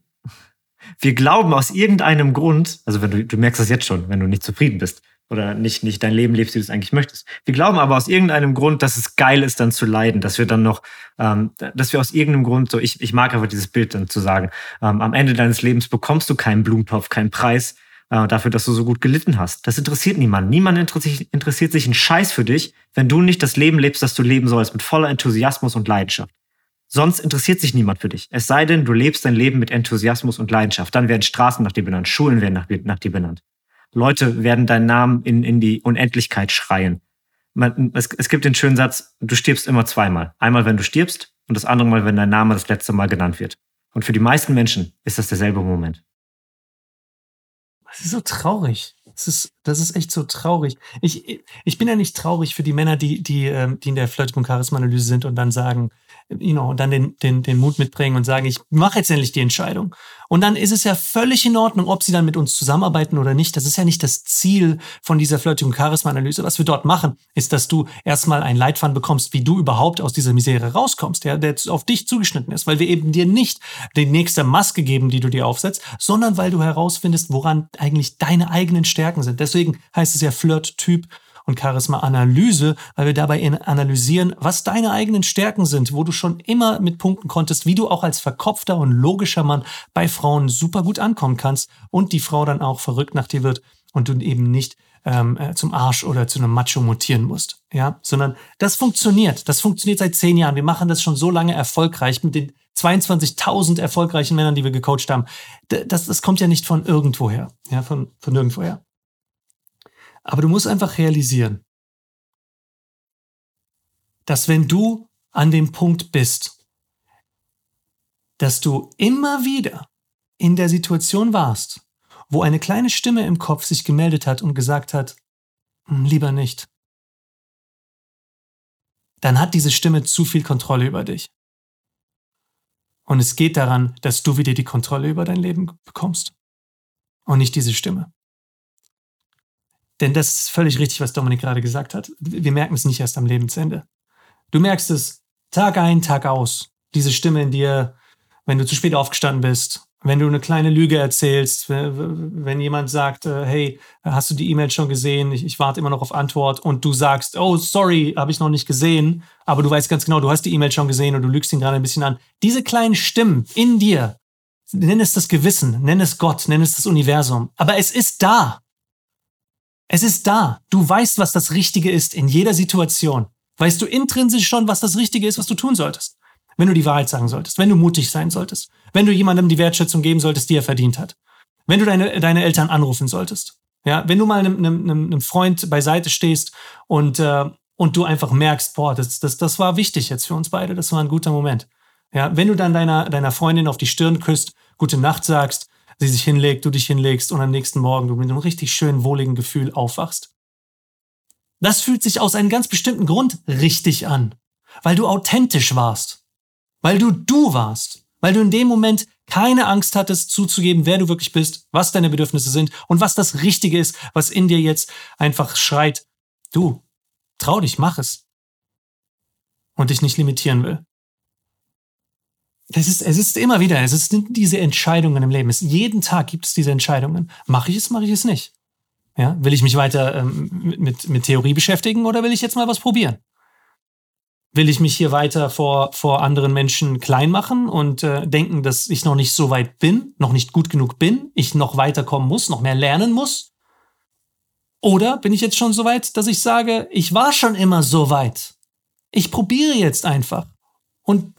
S2: Wir glauben aus irgendeinem Grund, also wenn du, du merkst das jetzt schon, wenn du nicht zufrieden bist oder nicht, nicht dein Leben lebst, wie du es eigentlich möchtest. Wir glauben aber aus irgendeinem Grund, dass es geil ist, dann zu leiden, dass wir dann noch, ähm, dass wir aus irgendeinem Grund so, ich, ich mag einfach dieses Bild dann zu sagen, ähm, am Ende deines Lebens bekommst du keinen Blumentopf, keinen Preis äh, dafür, dass du so gut gelitten hast. Das interessiert niemanden. Niemand interessiert, interessiert sich einen Scheiß für dich, wenn du nicht das Leben lebst, das du leben sollst, mit voller Enthusiasmus und Leidenschaft. Sonst interessiert sich niemand für dich. Es sei denn, du lebst dein Leben mit Enthusiasmus und Leidenschaft. Dann werden Straßen nach dir benannt, Schulen werden nach, nach dir benannt. Leute werden deinen Namen in, in die Unendlichkeit schreien. Man, es, es gibt den schönen Satz, du stirbst immer zweimal. Einmal, wenn du stirbst und das andere Mal, wenn dein Name das letzte Mal genannt wird. Und für die meisten Menschen ist das derselbe Moment.
S1: Das ist so traurig. Das ist, das ist echt so traurig. Ich, ich bin ja nicht traurig für die Männer, die, die, ähm, die in der Flirt- und Charisma-Analyse sind und dann sagen, you know, dann den, den, den Mut mitbringen und sagen, ich mache jetzt endlich die Entscheidung. Und dann ist es ja völlig in Ordnung, ob sie dann mit uns zusammenarbeiten oder nicht. Das ist ja nicht das Ziel von dieser Flirting- und Charisma-Analyse. Was wir dort machen, ist, dass du erstmal einen Leitfaden bekommst, wie du überhaupt aus dieser Misere rauskommst, ja, der auf dich zugeschnitten ist, weil wir eben dir nicht die nächste Maske geben, die du dir aufsetzt, sondern weil du herausfindest, woran eigentlich deine eigenen Stärken sind. Deswegen heißt es ja Flirt-Typ und Charisma-Analyse, weil wir dabei analysieren, was deine eigenen Stärken sind, wo du schon immer mit punkten konntest, wie du auch als verkopfter und logischer Mann bei Frauen super gut ankommen kannst und die Frau dann auch verrückt nach dir wird und du eben nicht ähm, äh, zum Arsch oder zu einem Macho mutieren musst. Ja, sondern das funktioniert. Das funktioniert seit zehn Jahren. Wir machen das schon so lange erfolgreich mit den 22.000 erfolgreichen Männern, die wir gecoacht haben. Das, das kommt ja nicht von irgendwoher. Ja, von, von nirgendwoher. Aber du musst einfach realisieren, dass wenn du an dem Punkt bist, dass du immer wieder in der Situation warst, wo eine kleine Stimme im Kopf sich gemeldet hat und gesagt hat, hm, lieber nicht, dann hat diese Stimme zu viel Kontrolle über dich. Und es geht daran, dass du wieder die Kontrolle über dein Leben bekommst und nicht diese Stimme. Denn das ist völlig richtig, was Dominik gerade gesagt hat. Wir merken es nicht erst am Lebensende. Du merkst es Tag ein, Tag aus. Diese Stimme in dir, wenn du zu spät aufgestanden bist, wenn du eine kleine Lüge erzählst, wenn jemand sagt, äh, hey, hast du die E-Mail schon gesehen? Ich, ich, warte immer noch auf Antwort und du sagst, oh, sorry, habe ich noch nicht gesehen, aber du weißt ganz genau, du hast die E-Mail schon gesehen und du lügst ihn gerade ein bisschen an. Diese kleinen Stimmen in dir, nenn es das Gewissen, nenn es Gott, nenn es das Universum, aber es ist da. Es ist da. Du weißt, was das Richtige ist in jeder Situation. Weißt du intrinsisch schon, was das Richtige ist, was du tun solltest. Wenn du die Wahrheit sagen solltest, wenn du mutig sein solltest, wenn du jemandem die Wertschätzung geben solltest, die er verdient hat, wenn du deine, deine Eltern anrufen solltest, ja, wenn du mal einem, einem, einem Freund beiseite stehst und, äh, und du einfach merkst, boah, das, das, das war wichtig jetzt für uns beide, das war ein guter Moment. Ja, wenn du dann deiner, deiner Freundin auf die Stirn küsst, gute Nacht sagst, sie sich hinlegt, du dich hinlegst und am nächsten Morgen du mit einem richtig schönen, wohligen Gefühl aufwachst. Das fühlt sich aus einem ganz bestimmten Grund richtig an, weil du authentisch warst, weil du du warst, weil du in dem Moment keine Angst hattest zuzugeben, wer du wirklich bist, was deine Bedürfnisse sind und was das Richtige ist, was in dir jetzt einfach schreit, du, trau dich, mach es. Und dich nicht limitieren will. Das ist, es ist immer wieder, es sind diese Entscheidungen im Leben. Es, jeden Tag gibt es diese Entscheidungen. Mache ich es, mache ich es nicht? Ja, will ich mich weiter ähm, mit, mit Theorie beschäftigen oder will ich jetzt mal was probieren? Will ich mich hier weiter vor, vor anderen Menschen klein machen und äh, denken, dass ich noch nicht so weit bin, noch nicht gut genug bin, ich noch weiterkommen muss, noch mehr lernen muss? Oder bin ich jetzt schon so weit, dass ich sage, ich war schon immer so weit. Ich probiere jetzt einfach. Und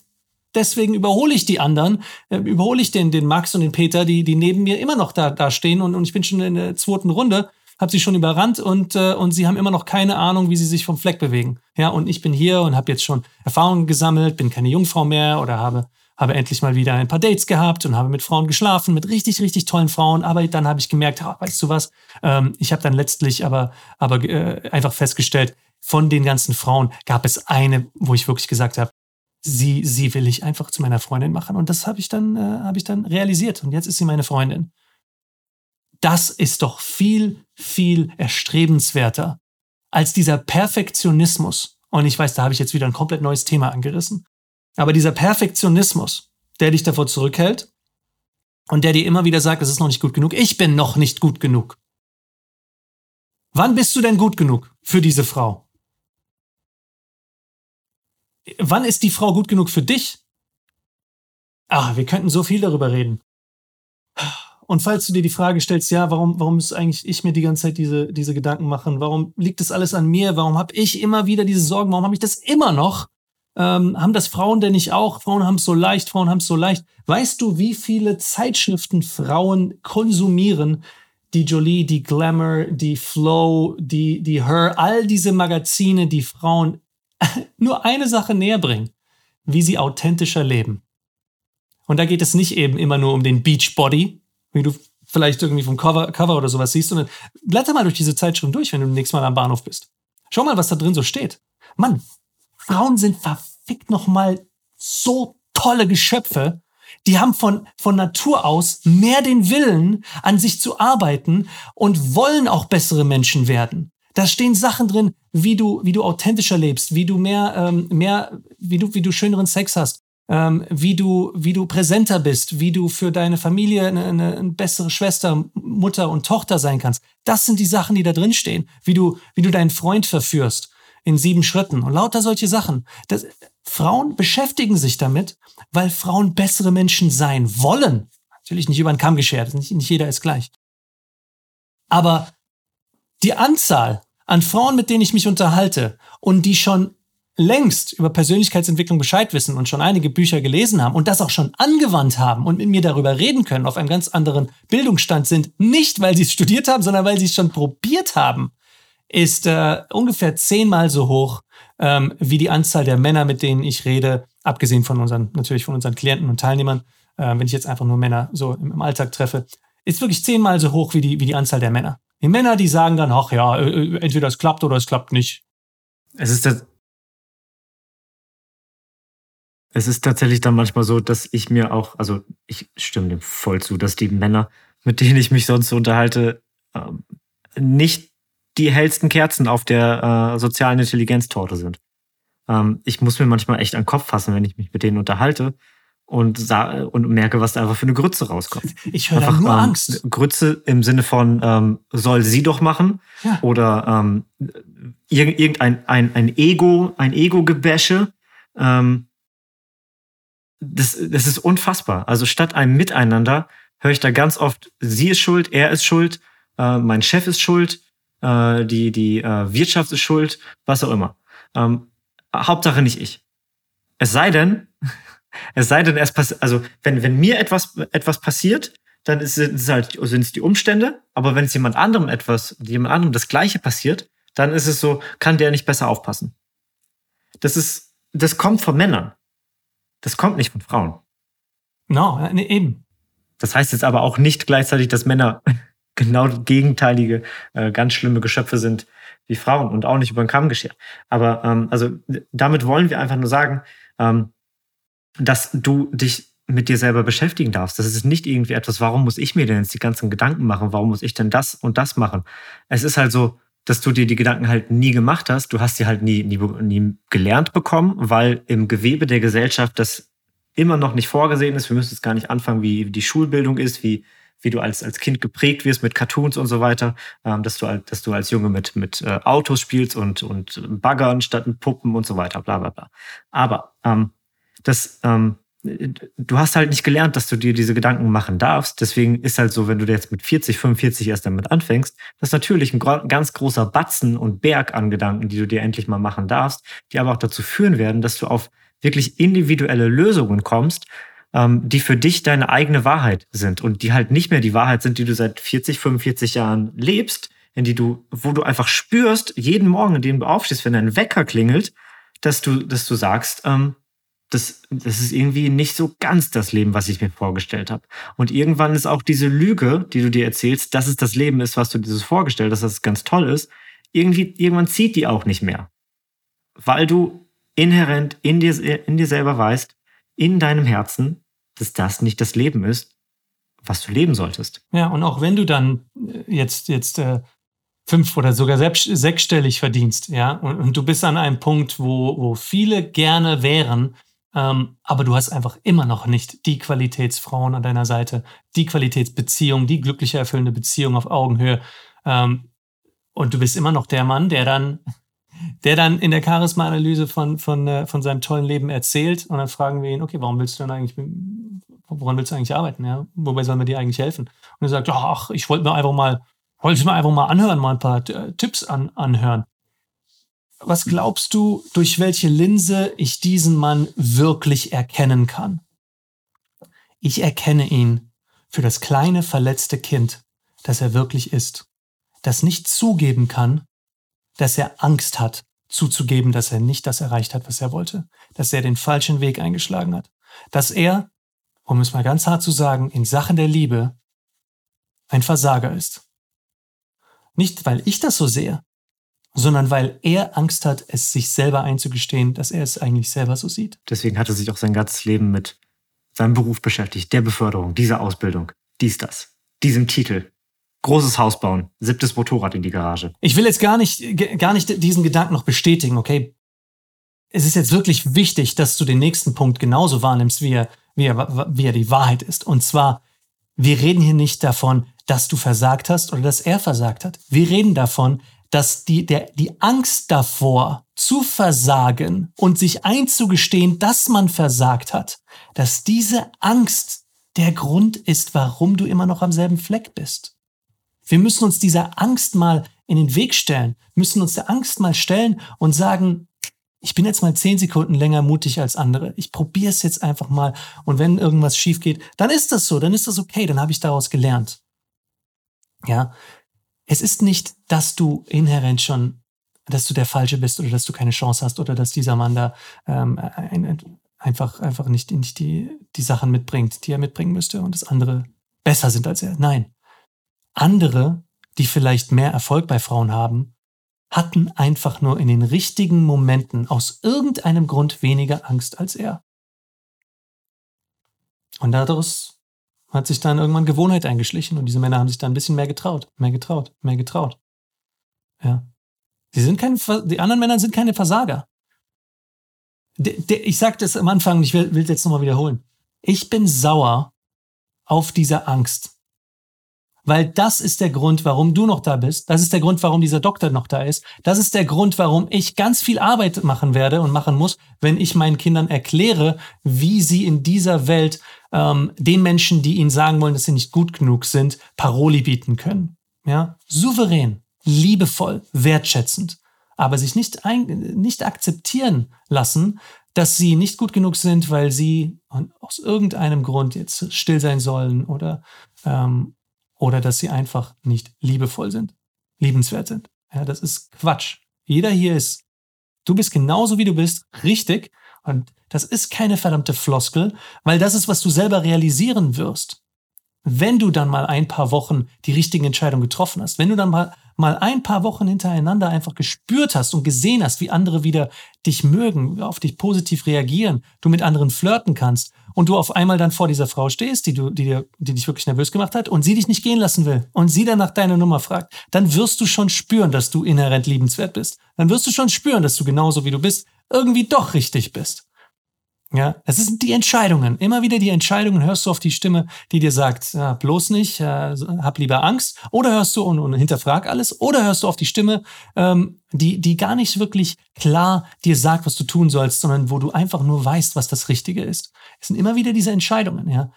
S1: deswegen überhole ich die anderen, äh, überhole ich den, den Max und den Peter, die, die neben mir immer noch da, da stehen und, und ich bin schon in der zweiten Runde, habe sie schon überrannt und, äh, und sie haben immer noch keine Ahnung, wie sie sich vom Fleck bewegen. Ja, und ich bin hier und habe jetzt schon Erfahrungen gesammelt, bin keine Jungfrau mehr oder habe habe endlich mal wieder ein paar Dates gehabt und habe mit Frauen geschlafen, mit richtig, richtig tollen Frauen. Aber dann habe ich gemerkt, oh, weißt du was, ähm, ich habe dann letztlich aber, aber äh, einfach festgestellt, von den ganzen Frauen gab es eine, wo ich wirklich gesagt habe, sie, sie will ich einfach zu meiner Freundin machen. Und das habe ich dann, äh, habe ich dann realisiert. Und jetzt ist sie meine Freundin. Das ist doch viel, viel erstrebenswerter als dieser Perfektionismus. Und ich weiß, da habe ich jetzt wieder ein komplett neues Thema angerissen. Aber dieser Perfektionismus, der dich davor zurückhält und der dir immer wieder sagt, es ist noch nicht gut genug, ich bin noch nicht gut genug. Wann bist du denn gut genug für diese Frau? Wann ist die Frau gut genug für dich? Ah, wir könnten so viel darüber reden. Und falls du dir die Frage stellst, ja, warum, warum muss eigentlich ich mir die ganze Zeit diese, diese Gedanken machen? Warum liegt das alles an mir? Warum habe ich immer wieder diese Sorgen? Warum habe ich das immer noch? Ähm, haben das Frauen denn nicht auch? Frauen haben es so leicht, Frauen haben es so leicht. Weißt du, wie viele Zeitschriften Frauen konsumieren? Die Jolie, die Glamour, die Flow, die, die Her, all diese Magazine, die Frauen nur eine Sache näher bringen, wie sie authentischer leben. Und da geht es nicht eben immer nur um den Beachbody, wie du vielleicht irgendwie vom Cover, Cover oder sowas siehst, sondern blätter mal durch diese Zeitschrift durch, wenn du nächstes Mal am Bahnhof bist. Schau mal, was da drin so steht. Mann, Frauen sind verfickt nochmal so tolle Geschöpfe. Die haben von, von Natur aus mehr den Willen, an sich zu arbeiten und wollen auch bessere Menschen werden. Da stehen Sachen drin, wie du, wie du authentischer lebst, wie du mehr, ähm, mehr, wie du, wie du schöneren Sex hast, ähm, wie du, wie du präsenter bist, wie du für deine Familie eine, eine, eine bessere Schwester, Mutter und Tochter sein kannst. Das sind die Sachen, die da drin stehen. Wie du, wie du deinen Freund verführst in sieben Schritten und lauter solche Sachen. Das, Frauen beschäftigen sich damit, weil Frauen bessere Menschen sein wollen. Natürlich nicht über den Kamm geschert, nicht, nicht jeder ist gleich. Aber die Anzahl an Frauen, mit denen ich mich unterhalte und die schon längst über Persönlichkeitsentwicklung Bescheid wissen und schon einige Bücher gelesen haben und das auch schon angewandt haben und mit mir darüber reden können, auf einem ganz anderen Bildungsstand sind, nicht weil sie es studiert haben, sondern weil sie es schon probiert haben, ist äh, ungefähr zehnmal so hoch ähm, wie die Anzahl der Männer, mit denen ich rede, abgesehen von unseren, natürlich von unseren Klienten und Teilnehmern, äh, wenn ich jetzt einfach nur Männer so im, im Alltag treffe, ist wirklich zehnmal so hoch wie die, wie die Anzahl der Männer. Die Männer, die sagen dann, ach ja, äh, äh, entweder es klappt oder es klappt nicht.
S2: Es ist das, es ist tatsächlich dann manchmal so, dass ich mir auch, also ich stimme dem voll zu, dass die Männer, mit denen ich mich sonst unterhalte, ähm, nicht die hellsten Kerzen auf der äh, sozialen Intelligenztorte sind. Ähm, ich muss mir manchmal echt an den Kopf fassen, wenn ich mich mit denen unterhalte und, und merke, was da einfach für eine Grütze rauskommt.
S1: Ich höre einfach nur ähm, Angst.
S2: Grütze im Sinne von ähm, soll sie doch machen ja. oder ähm, irgendein ein, ein Ego, ein Ego-Gebäsche. Ähm, das, das ist unfassbar. Also statt einem Miteinander höre ich da ganz oft, sie ist schuld, er ist schuld, äh, mein Chef ist schuld, äh, die, die äh, Wirtschaft ist schuld, was auch immer. Ähm, Hauptsache nicht ich. Es sei denn, es sei denn, es passiert, also wenn, wenn mir etwas, etwas passiert, dann ist es halt, sind es die Umstände, aber wenn es jemand anderem etwas, jemand anderem das Gleiche passiert, dann ist es so, kann der nicht besser aufpassen. Das ist, das kommt von Männern. Das kommt nicht von Frauen.
S1: No, nee, eben.
S2: Das heißt jetzt aber auch nicht gleichzeitig, dass Männer genau gegenteilige, äh, ganz schlimme Geschöpfe sind wie Frauen und auch nicht über den Kamm geschert. Aber ähm, also damit wollen wir einfach nur sagen, ähm, dass du dich mit dir selber beschäftigen darfst. Das ist nicht irgendwie etwas, warum muss ich mir denn jetzt die ganzen Gedanken machen? Warum muss ich denn das und das machen? Es ist halt so, dass du dir die Gedanken halt nie gemacht hast. Du hast sie halt nie, nie, nie gelernt bekommen, weil im Gewebe der Gesellschaft das immer noch nicht vorgesehen ist. Wir müssen jetzt gar nicht anfangen, wie die Schulbildung ist, wie, wie du als, als Kind geprägt wirst mit Cartoons und so weiter, ähm, dass, du, dass du als Junge mit, mit äh, Autos spielst und, und Baggern statt mit Puppen und so weiter, bla bla bla. Aber ähm, das, ähm, du hast halt nicht gelernt, dass du dir diese Gedanken machen darfst. Deswegen ist halt so, wenn du jetzt mit 40, 45 erst damit anfängst, das ist natürlich ein ganz großer Batzen und Berg an Gedanken, die du dir endlich mal machen darfst, die aber auch dazu führen werden, dass du auf wirklich individuelle Lösungen kommst, ähm, die für dich deine eigene Wahrheit sind und die halt nicht mehr die Wahrheit sind, die du seit 40, 45 Jahren lebst, in die du, wo du einfach spürst, jeden Morgen, in dem du aufstehst, wenn dein Wecker klingelt, dass du, dass du sagst, ähm, das, das ist irgendwie nicht so ganz das Leben, was ich mir vorgestellt habe. Und irgendwann ist auch diese Lüge, die du dir erzählst, dass es das Leben ist, was du dir vorgestellt hast, dass es ganz toll ist, irgendwie, irgendwann zieht die auch nicht mehr. Weil du inhärent in dir, in dir selber weißt, in deinem Herzen, dass das nicht das Leben ist, was du leben solltest.
S1: Ja, und auch wenn du dann äh, jetzt, jetzt äh, fünf oder sogar selbst, sechsstellig verdienst, ja, und, und, du bist an einem Punkt, wo, wo viele gerne wären, ähm, aber du hast einfach immer noch nicht die Qualitätsfrauen an deiner Seite, die Qualitätsbeziehung, die glückliche, erfüllende Beziehung auf Augenhöhe. Ähm, und du bist immer noch der Mann, der dann, der dann in der Charisma-Analyse von, von, äh, von seinem tollen Leben erzählt. Und dann fragen wir ihn, okay, warum willst du denn eigentlich, woran willst du eigentlich arbeiten? Ja? Wobei sollen wir dir eigentlich helfen? Und er sagt, ach, ich wollte mir einfach mal, wollte mir einfach mal anhören, mal ein paar Tipps an, anhören. Was glaubst du, durch welche Linse ich diesen Mann wirklich erkennen kann? Ich erkenne ihn für das kleine verletzte Kind, das er wirklich ist, das nicht zugeben kann, dass er Angst hat, zuzugeben, dass er nicht das erreicht hat, was er wollte, dass er den falschen Weg eingeschlagen hat, dass er, um es mal ganz hart zu sagen, in Sachen der Liebe ein Versager ist. Nicht, weil ich das so sehe, sondern weil er Angst hat, es sich selber einzugestehen, dass er es eigentlich selber so sieht.
S2: Deswegen hat er sich auch sein ganzes Leben mit seinem Beruf beschäftigt, der Beförderung, dieser Ausbildung, dies, das, diesem Titel. Großes Haus bauen, siebtes Motorrad in die Garage.
S1: Ich will jetzt gar nicht, gar nicht diesen Gedanken noch bestätigen, okay? Es ist jetzt wirklich wichtig, dass du den nächsten Punkt genauso wahrnimmst, wie er, wie er, wie er die Wahrheit ist. Und zwar, wir reden hier nicht davon, dass du versagt hast oder dass er versagt hat. Wir reden davon, dass die, der, die Angst davor zu versagen und sich einzugestehen, dass man versagt hat, dass diese Angst der Grund ist, warum du immer noch am selben Fleck bist. Wir müssen uns dieser Angst mal in den Weg stellen, müssen uns der Angst mal stellen und sagen, ich bin jetzt mal zehn Sekunden länger mutig als andere. Ich probiere es jetzt einfach mal. Und wenn irgendwas schief geht, dann ist das so, dann ist das okay, dann habe ich daraus gelernt. Ja, es ist nicht, dass du inhärent schon, dass du der Falsche bist oder dass du keine Chance hast oder dass dieser Mann da ähm, ein, ein, einfach, einfach nicht, nicht die, die Sachen mitbringt, die er mitbringen müsste und dass andere besser sind als er. Nein. Andere, die vielleicht mehr Erfolg bei Frauen haben, hatten einfach nur in den richtigen Momenten aus irgendeinem Grund weniger Angst als er. Und daraus hat sich dann irgendwann Gewohnheit eingeschlichen und diese Männer haben sich dann ein bisschen mehr getraut, mehr getraut, mehr getraut. Ja. Sie sind keine, die anderen Männer sind keine Versager. De, de, ich sagte es am Anfang, ich will, es jetzt nochmal wiederholen. Ich bin sauer auf diese Angst. Weil das ist der Grund, warum du noch da bist. Das ist der Grund, warum dieser Doktor noch da ist. Das ist der Grund, warum ich ganz viel Arbeit machen werde und machen muss, wenn ich meinen Kindern erkläre, wie sie in dieser Welt ähm, den Menschen, die ihnen sagen wollen, dass sie nicht gut genug sind, Paroli bieten können. Ja, souverän, liebevoll, wertschätzend, aber sich nicht, ein, nicht akzeptieren lassen, dass sie nicht gut genug sind, weil sie aus irgendeinem Grund jetzt still sein sollen oder ähm, oder dass sie einfach nicht liebevoll sind, liebenswert sind. Ja, das ist Quatsch. Jeder hier ist, du bist genauso wie du bist, richtig. Und das ist keine verdammte Floskel, weil das ist, was du selber realisieren wirst. Wenn du dann mal ein paar Wochen die richtigen Entscheidungen getroffen hast, wenn du dann mal, mal ein paar Wochen hintereinander einfach gespürt hast und gesehen hast, wie andere wieder dich mögen, auf dich positiv reagieren, du mit anderen flirten kannst und du auf einmal dann vor dieser Frau stehst, die, du, die, die dich wirklich nervös gemacht hat und sie dich nicht gehen lassen will und sie dann nach deiner Nummer fragt, dann wirst du schon spüren, dass du inhärent liebenswert bist. Dann wirst du schon spüren, dass du genauso wie du bist irgendwie doch richtig bist. Ja, es sind die Entscheidungen. Immer wieder die Entscheidungen hörst du auf die Stimme, die dir sagt, ja, bloß nicht, äh, hab lieber Angst. Oder hörst du und, und hinterfrag alles. Oder hörst du auf die Stimme, ähm, die, die gar nicht wirklich klar dir sagt, was du tun sollst, sondern wo du einfach nur weißt, was das Richtige ist. Es sind immer wieder diese Entscheidungen, ja.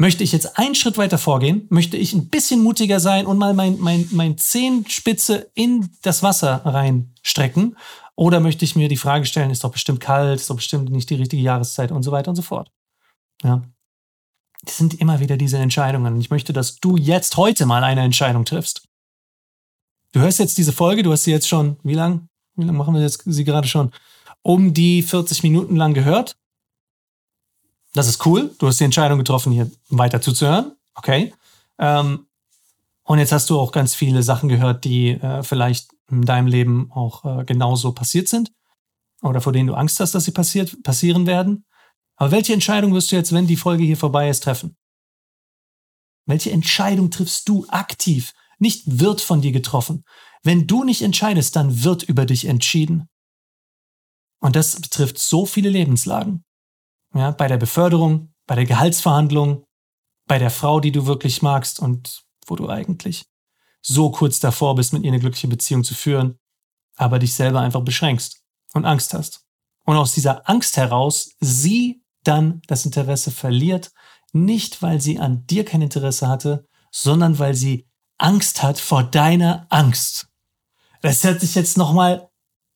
S1: Möchte ich jetzt einen Schritt weiter vorgehen? Möchte ich ein bisschen mutiger sein und mal mein, mein, mein Zehenspitze in das Wasser reinstrecken? Oder möchte ich mir die Frage stellen, ist doch bestimmt kalt, ist doch bestimmt nicht die richtige Jahreszeit und so weiter und so fort. Ja. Es sind immer wieder diese Entscheidungen. Ich möchte, dass du jetzt heute mal eine Entscheidung triffst. Du hörst jetzt diese Folge, du hast sie jetzt schon, wie lang? Wie lange machen wir jetzt sie gerade schon? Um die 40 Minuten lang gehört. Das ist cool. Du hast die Entscheidung getroffen, hier weiter zuzuhören. Okay. Ähm, und jetzt hast du auch ganz viele Sachen gehört, die äh, vielleicht in deinem Leben auch äh, genauso passiert sind oder vor denen du Angst hast, dass sie passiert, passieren werden. Aber welche Entscheidung wirst du jetzt, wenn die Folge hier vorbei ist, treffen? Welche Entscheidung triffst du aktiv? Nicht wird von dir getroffen. Wenn du nicht entscheidest, dann wird über dich entschieden. Und das betrifft so viele Lebenslagen. Ja, bei der Beförderung, bei der Gehaltsverhandlung, bei der Frau, die du wirklich magst und wo du eigentlich so kurz davor bist, mit ihr eine glückliche Beziehung zu führen, aber dich selber einfach beschränkst und Angst hast. Und aus dieser Angst heraus sie dann das Interesse verliert, nicht weil sie an dir kein Interesse hatte, sondern weil sie Angst hat vor deiner Angst. Das hört sich jetzt nochmal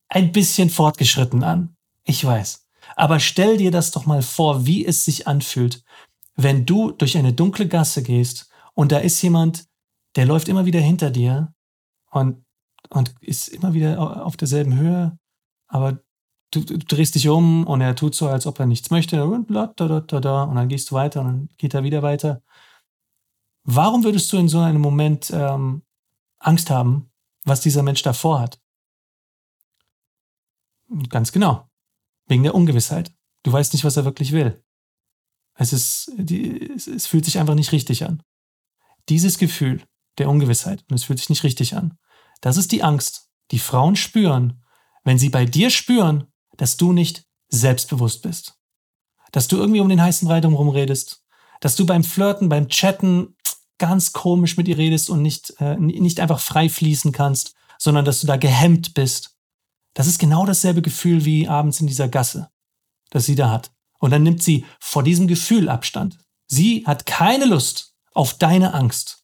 S1: ein bisschen fortgeschritten an. Ich weiß. Aber stell dir das doch mal vor, wie es sich anfühlt, wenn du durch eine dunkle Gasse gehst und da ist jemand, der läuft immer wieder hinter dir und, und ist immer wieder auf derselben Höhe, aber du, du drehst dich um und er tut so, als ob er nichts möchte und, da, da, da, da, und dann gehst du weiter und dann geht er wieder weiter. Warum würdest du in so einem Moment ähm, Angst haben, was dieser Mensch davor hat? Ganz genau. Wegen der Ungewissheit. Du weißt nicht, was er wirklich will. Es ist, die, es, es fühlt sich einfach nicht richtig an. Dieses Gefühl der Ungewissheit, und es fühlt sich nicht richtig an, das ist die Angst, die Frauen spüren, wenn sie bei dir spüren, dass du nicht selbstbewusst bist. Dass du irgendwie um den heißen Brei drumherum redest. Dass du beim Flirten, beim Chatten ganz komisch mit ihr redest und nicht, äh, nicht einfach frei fließen kannst, sondern dass du da gehemmt bist. Das ist genau dasselbe Gefühl wie abends in dieser Gasse, das sie da hat. Und dann nimmt sie vor diesem Gefühl Abstand. Sie hat keine Lust auf deine Angst.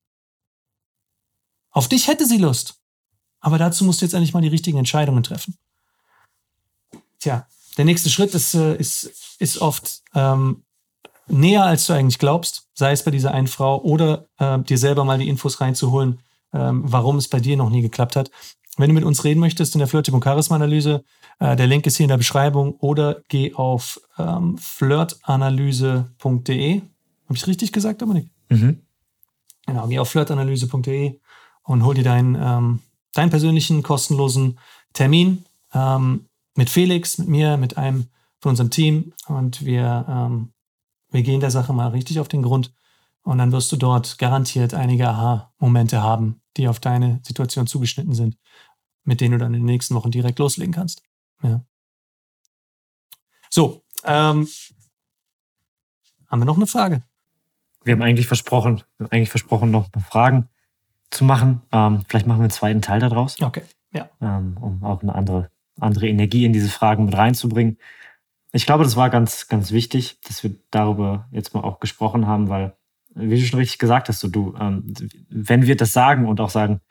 S1: Auf dich hätte sie Lust. Aber dazu musst du jetzt endlich mal die richtigen Entscheidungen treffen. Tja, der nächste Schritt ist, äh, ist, ist oft ähm, näher, als du eigentlich glaubst, sei es bei dieser einen Frau oder äh, dir selber mal die Infos reinzuholen, ähm, warum es bei dir noch nie geklappt hat. Wenn du mit uns reden möchtest in der Flirtyp und Charisma-Analyse, äh, der Link ist hier in der Beschreibung oder geh auf ähm, flirtanalyse.de. Habe ich richtig gesagt, Dominik? Mhm. Genau, geh auf flirtanalyse.de und hol dir deinen, ähm, deinen persönlichen kostenlosen Termin. Ähm, mit Felix, mit mir, mit einem von unserem Team und wir, ähm, wir gehen der Sache mal richtig auf den Grund und dann wirst du dort garantiert einige Aha-Momente haben, die auf deine Situation zugeschnitten sind, mit denen du dann in den nächsten Wochen direkt loslegen kannst. Ja. So, ähm, haben wir noch eine Frage?
S2: Wir haben eigentlich versprochen, eigentlich versprochen, noch Fragen zu machen. Ähm, vielleicht machen wir einen zweiten Teil daraus.
S1: Okay, ja.
S2: Ähm, um auch eine andere andere Energie in diese Fragen mit reinzubringen. Ich glaube, das war ganz, ganz wichtig, dass wir darüber jetzt mal auch gesprochen haben, weil, wie du schon richtig gesagt hast, so du, ähm, wenn wir das sagen und auch sagen,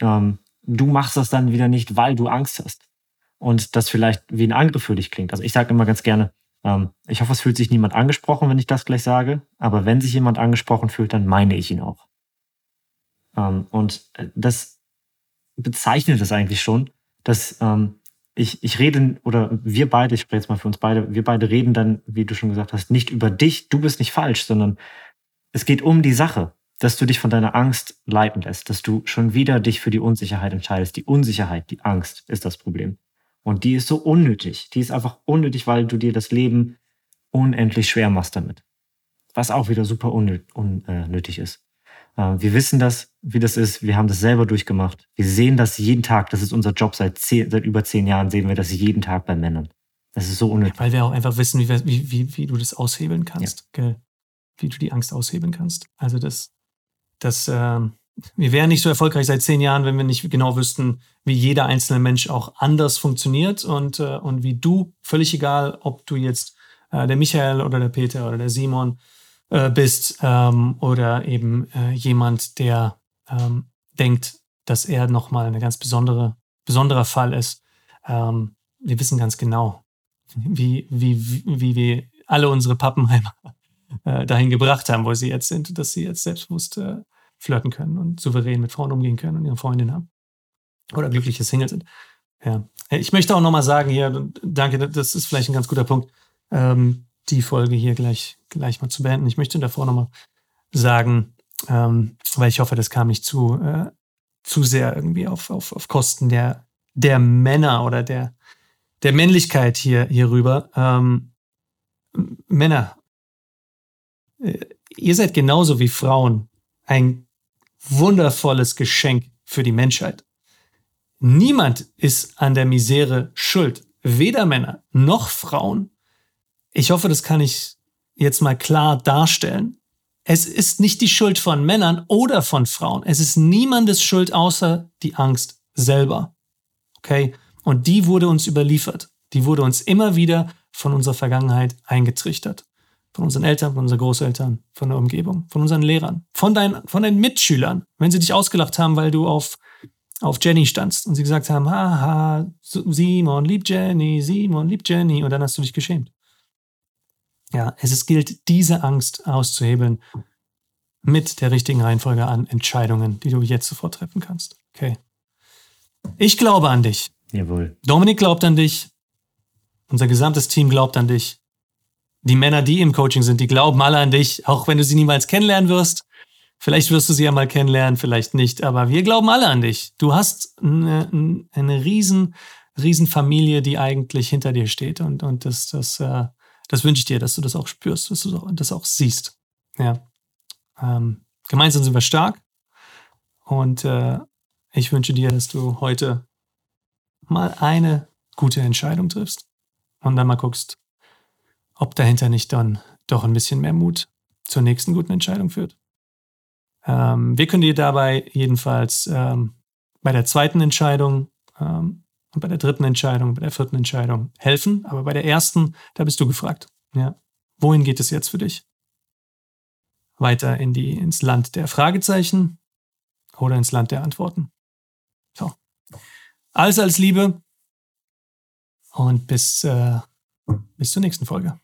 S2: ähm, du machst das dann wieder nicht, weil du Angst hast und das vielleicht wie ein Angriff für dich klingt. Also ich sage immer ganz gerne, ähm, ich hoffe, es fühlt sich niemand angesprochen, wenn ich das gleich sage, aber wenn sich jemand angesprochen fühlt, dann meine ich ihn auch. Ähm, und äh, das bezeichnet es eigentlich schon, dass ähm, ich, ich rede, oder wir beide, ich spreche jetzt mal für uns beide, wir beide reden dann, wie du schon gesagt hast, nicht über dich, du bist nicht falsch, sondern es geht um die Sache, dass du dich von deiner Angst leiten lässt, dass du schon wieder dich für die Unsicherheit entscheidest. Die Unsicherheit, die Angst ist das Problem. Und die ist so unnötig. Die ist einfach unnötig, weil du dir das Leben unendlich schwer machst damit. Was auch wieder super unnötig ist. Äh, wir wissen das, wie das ist. Wir haben das selber durchgemacht. Wir sehen das jeden Tag. Das ist unser Job. Seit, zehn, seit über zehn Jahren sehen wir das jeden Tag bei Männern. Das ist so unnötig.
S1: Weil wir auch einfach wissen, wie, wie, wie du das aushebeln kannst. Ja. Wie du die Angst aushebeln kannst. Also das, das, äh, wir wären nicht so erfolgreich seit zehn Jahren, wenn wir nicht genau wüssten, wie jeder einzelne Mensch auch anders funktioniert und, äh, und wie du, völlig egal, ob du jetzt äh, der Michael oder der Peter oder der Simon äh, bist ähm, oder eben äh, jemand, der ähm, denkt, dass er nochmal ein ganz besondere, besonderer Fall ist. Ähm, wir wissen ganz genau, wie, wie, wie wir alle unsere Pappenheimer äh, dahin gebracht haben, wo sie jetzt sind, dass sie jetzt selbstbewusst äh, flirten können und souverän mit Frauen umgehen können und ihre Freundin haben. Oder glückliche Single sind. Ja. Ich möchte auch nochmal sagen hier, danke, das ist vielleicht ein ganz guter Punkt. Ähm, die Folge hier gleich, gleich mal zu beenden. Ich möchte davor nochmal sagen, ähm, weil ich hoffe, das kam nicht zu, äh, zu sehr irgendwie auf, auf, auf Kosten der, der Männer oder der, der Männlichkeit hier, hier rüber. Ähm, Männer, äh, ihr seid genauso wie Frauen ein wundervolles Geschenk für die Menschheit. Niemand ist an der Misere schuld. Weder Männer noch Frauen. Ich hoffe, das kann ich jetzt mal klar darstellen. Es ist nicht die Schuld von Männern oder von Frauen. Es ist niemandes Schuld außer die Angst selber. Okay? Und die wurde uns überliefert. Die wurde uns immer wieder von unserer Vergangenheit eingetrichtert. Von unseren Eltern, von unseren Großeltern, von der Umgebung, von unseren Lehrern, von deinen, von deinen Mitschülern. Wenn sie dich ausgelacht haben, weil du auf, auf Jenny standst und sie gesagt haben, haha, Simon liebt Jenny, Simon liebt Jenny und dann hast du dich geschämt. Ja, es gilt, diese Angst auszuhebeln mit der richtigen Reihenfolge an Entscheidungen, die du jetzt sofort treffen kannst. Okay. Ich glaube an dich.
S2: Jawohl.
S1: Dominik glaubt an dich. Unser gesamtes Team glaubt an dich. Die Männer, die im Coaching sind, die glauben alle an dich, auch wenn du sie niemals kennenlernen wirst. Vielleicht wirst du sie ja mal kennenlernen, vielleicht nicht, aber wir glauben alle an dich. Du hast eine, eine riesen, riesen Familie, die eigentlich hinter dir steht und, und das, das, äh, das wünsche ich dir, dass du das auch spürst, dass du das auch siehst. Ja. Ähm, gemeinsam sind wir stark und äh, ich wünsche dir, dass du heute mal eine gute Entscheidung triffst und dann mal guckst, ob dahinter nicht dann doch ein bisschen mehr Mut zur nächsten guten Entscheidung führt. Ähm, wir können dir dabei jedenfalls ähm, bei der zweiten Entscheidung ähm, und bei der dritten Entscheidung, bei der vierten Entscheidung helfen, aber bei der ersten, da bist du gefragt. Ja. Wohin geht es jetzt für dich? Weiter in die, ins Land der Fragezeichen oder ins Land der Antworten? So. Alles als Liebe und bis, äh, bis zur nächsten Folge.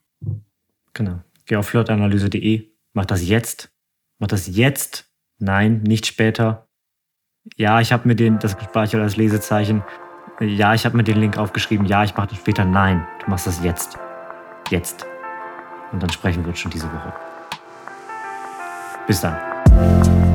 S2: Genau. Geh auf flirtanalyse.de, mach das jetzt. Mach das jetzt. Nein, nicht später. Ja, ich habe mir den, das gespeichert als Lesezeichen. Ja, ich habe mir den Link aufgeschrieben. Ja, ich mache das später. Nein, du machst das jetzt. Jetzt. Und dann sprechen wir uns schon diese Woche. Bis dann.